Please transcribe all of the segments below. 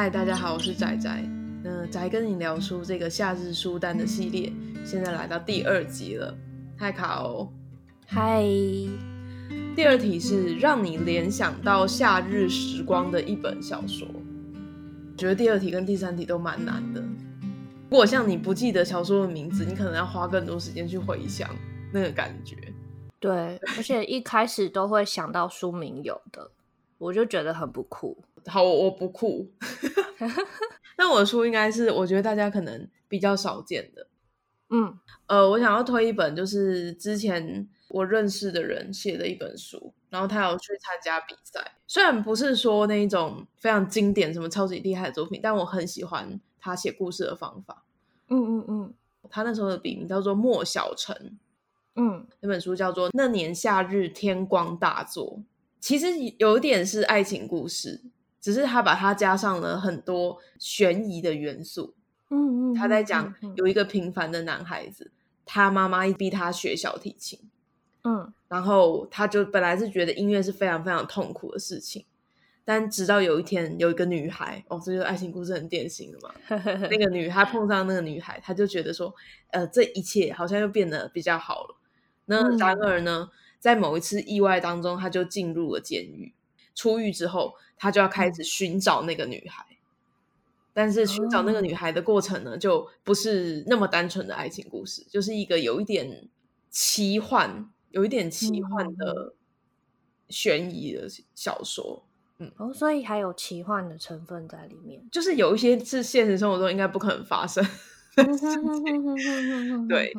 嗨，大家好，我是仔仔。那仔跟你聊书这个夏日书单的系列，现在来到第二集了。嗨，卡欧。嗨。第二题是让你联想到夏日时光的一本小说。我觉得第二题跟第三题都蛮难的。如果像你不记得小说的名字，你可能要花更多时间去回想那个感觉。对，而且一开始都会想到书名有的，我就觉得很不酷。好，我我不酷。那我的书应该是我觉得大家可能比较少见的。嗯，呃，我想要推一本，就是之前我认识的人写的一本书，然后他有去参加比赛。虽然不是说那一种非常经典、什么超级厉害的作品，但我很喜欢他写故事的方法。嗯嗯嗯，他那时候的笔名叫做莫小晨。嗯，那本书叫做《那年夏日天光大作》，其实有一点是爱情故事。只是他把它加上了很多悬疑的元素。嗯嗯，他在讲有一个平凡的男孩子，他妈妈一逼他学小提琴。嗯，然后他就本来是觉得音乐是非常非常痛苦的事情，但直到有一天有一个女孩，哦，这就是爱情故事很典型的嘛。那个女孩碰上那个女孩，他就觉得说，呃，这一切好像又变得比较好了。那然而呢，在某一次意外当中，他就进入了监狱。出狱之后，他就要开始寻找那个女孩，但是寻找那个女孩的过程呢，就不是那么单纯的爱情故事，就是一个有一点奇幻、有一点奇幻的悬疑的小说。嗯，哦，所以还有奇幻的成分在里面，就是有一些是现实生活中应该不可能发生 的事情。对，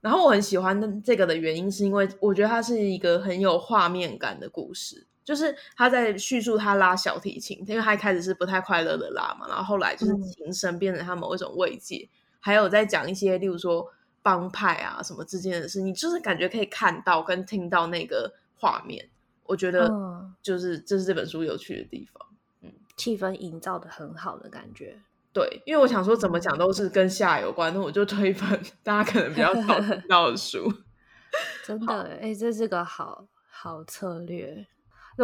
然后我很喜欢这个的原因，是因为我觉得它是一个很有画面感的故事。就是他在叙述他拉小提琴，因为他一开始是不太快乐的拉嘛，然后后来就是琴声变成他某一种慰藉，嗯、还有在讲一些，例如说帮派啊什么之间的事，你就是感觉可以看到跟听到那个画面，我觉得就是这是这本书有趣的地方，嗯，气氛营造的很好的感觉，对，因为我想说怎么讲都是跟夏有关，那我就推一本大家可能比较少听到的书，真的，哎、欸，这是个好好策略。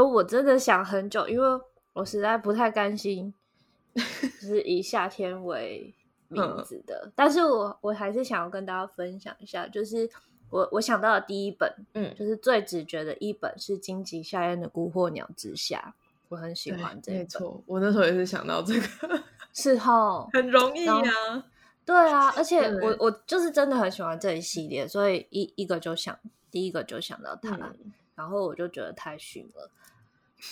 我真的想很久，因为我实在不太甘心，就是以夏天为名字的。嗯、但是我我还是想要跟大家分享一下，就是我我想到的第一本，嗯，就是最直觉的一本是金棘夏彦的《孤惑鸟之下》，我很喜欢这本。没错，我那时候也是想到这个，是齁，很容易啊。对啊，而且我我就是真的很喜欢这一系列，所以一一个就想第一个就想到它，嗯、然后我就觉得太逊了。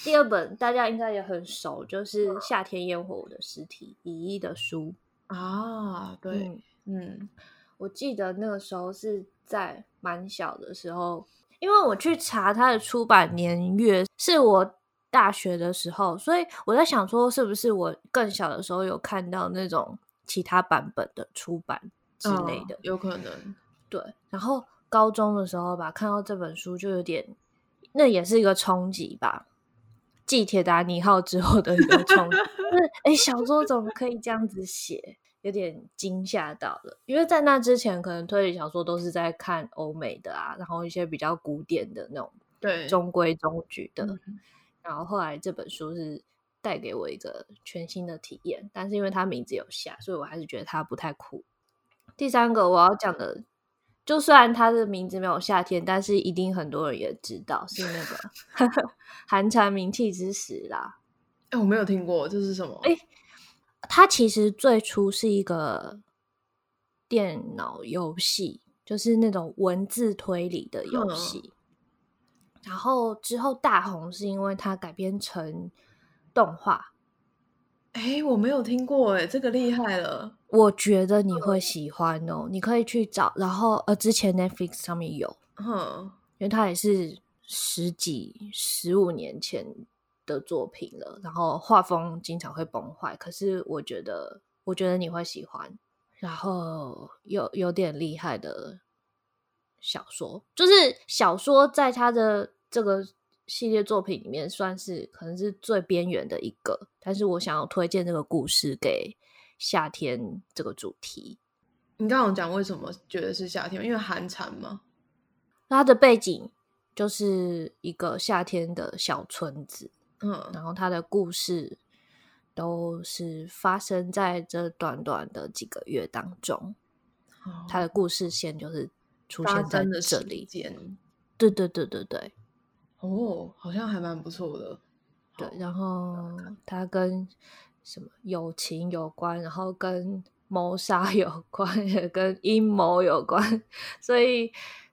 第二本大家应该也很熟，就是《夏天烟火的尸体》乙一的书啊。对，嗯，嗯，我记得那个时候是在蛮小的时候，因为我去查它的出版年月是我大学的时候，所以我在想说，是不是我更小的时候有看到那种其他版本的出版之类的？哦，有可能。对，然后高中的时候吧，看到这本书就有点，那也是一个冲击吧。继铁达尼号之后的一个冲击，就是哎，小说怎么可以这样子写？有点惊吓到了。因为在那之前，可能推理小说都是在看欧美的啊，然后一些比较古典的那种，对，中规中矩的。对然后后来这本书是带给我一个全新的体验，但是因为它名字有夏，所以我还是觉得它不太酷。第三个我要讲的。就算他的名字没有夏天，但是一定很多人也知道是那个 寒蝉鸣泣之时啦。哎、欸，我没有听过，这是什么？哎、欸，它其实最初是一个电脑游戏，就是那种文字推理的游戏。嗯、然后之后大红是因为它改编成动画。哎，我没有听过哎，这个厉害了。我觉得你会喜欢哦，你可以去找。然后呃，之前 Netflix 上面有，嗯，因为它也是十几、十五年前的作品了。然后画风经常会崩坏，可是我觉得，我觉得你会喜欢。然后有有点厉害的小说，就是小说在它的这个。系列作品里面算是可能是最边缘的一个，但是我想要推荐这个故事给夏天这个主题。你刚刚讲为什么觉得是夏天？因为寒蝉吗？它的背景就是一个夏天的小村子，嗯，然后它的故事都是发生在这短短的几个月当中。哦、他的故事线就是出现在这里。对对对对对。哦，好像还蛮不错的。对，然后它跟什么友情有关，然后跟谋杀有关，也跟阴谋有关，所以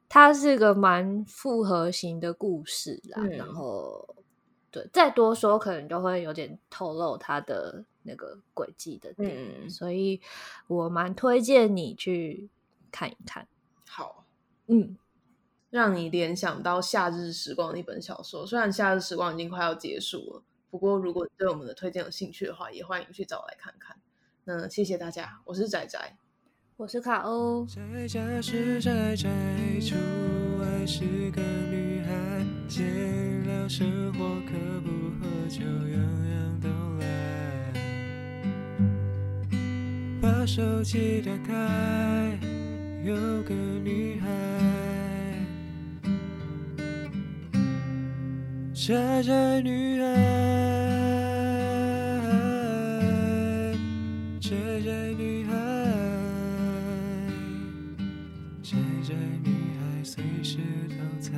它是个蛮复合型的故事啦。嗯、然后。对，再多说可能就会有点透露它的那个轨迹的点，嗯、所以我蛮推荐你去看一看。好，嗯，让你联想到《夏日时光》的一本小说，虽然《夏日时光》已经快要结束了，不过如果对我们的推荐有兴趣的话，也欢迎去找来看看。那谢谢大家，我是仔仔，我是卡欧。宅家是宅宅，出外是个女孩，闲聊生活可不喝酒，样样都来。把手机打开，有个宅宅女孩，宅宅女孩，宅宅女孩，随时都在。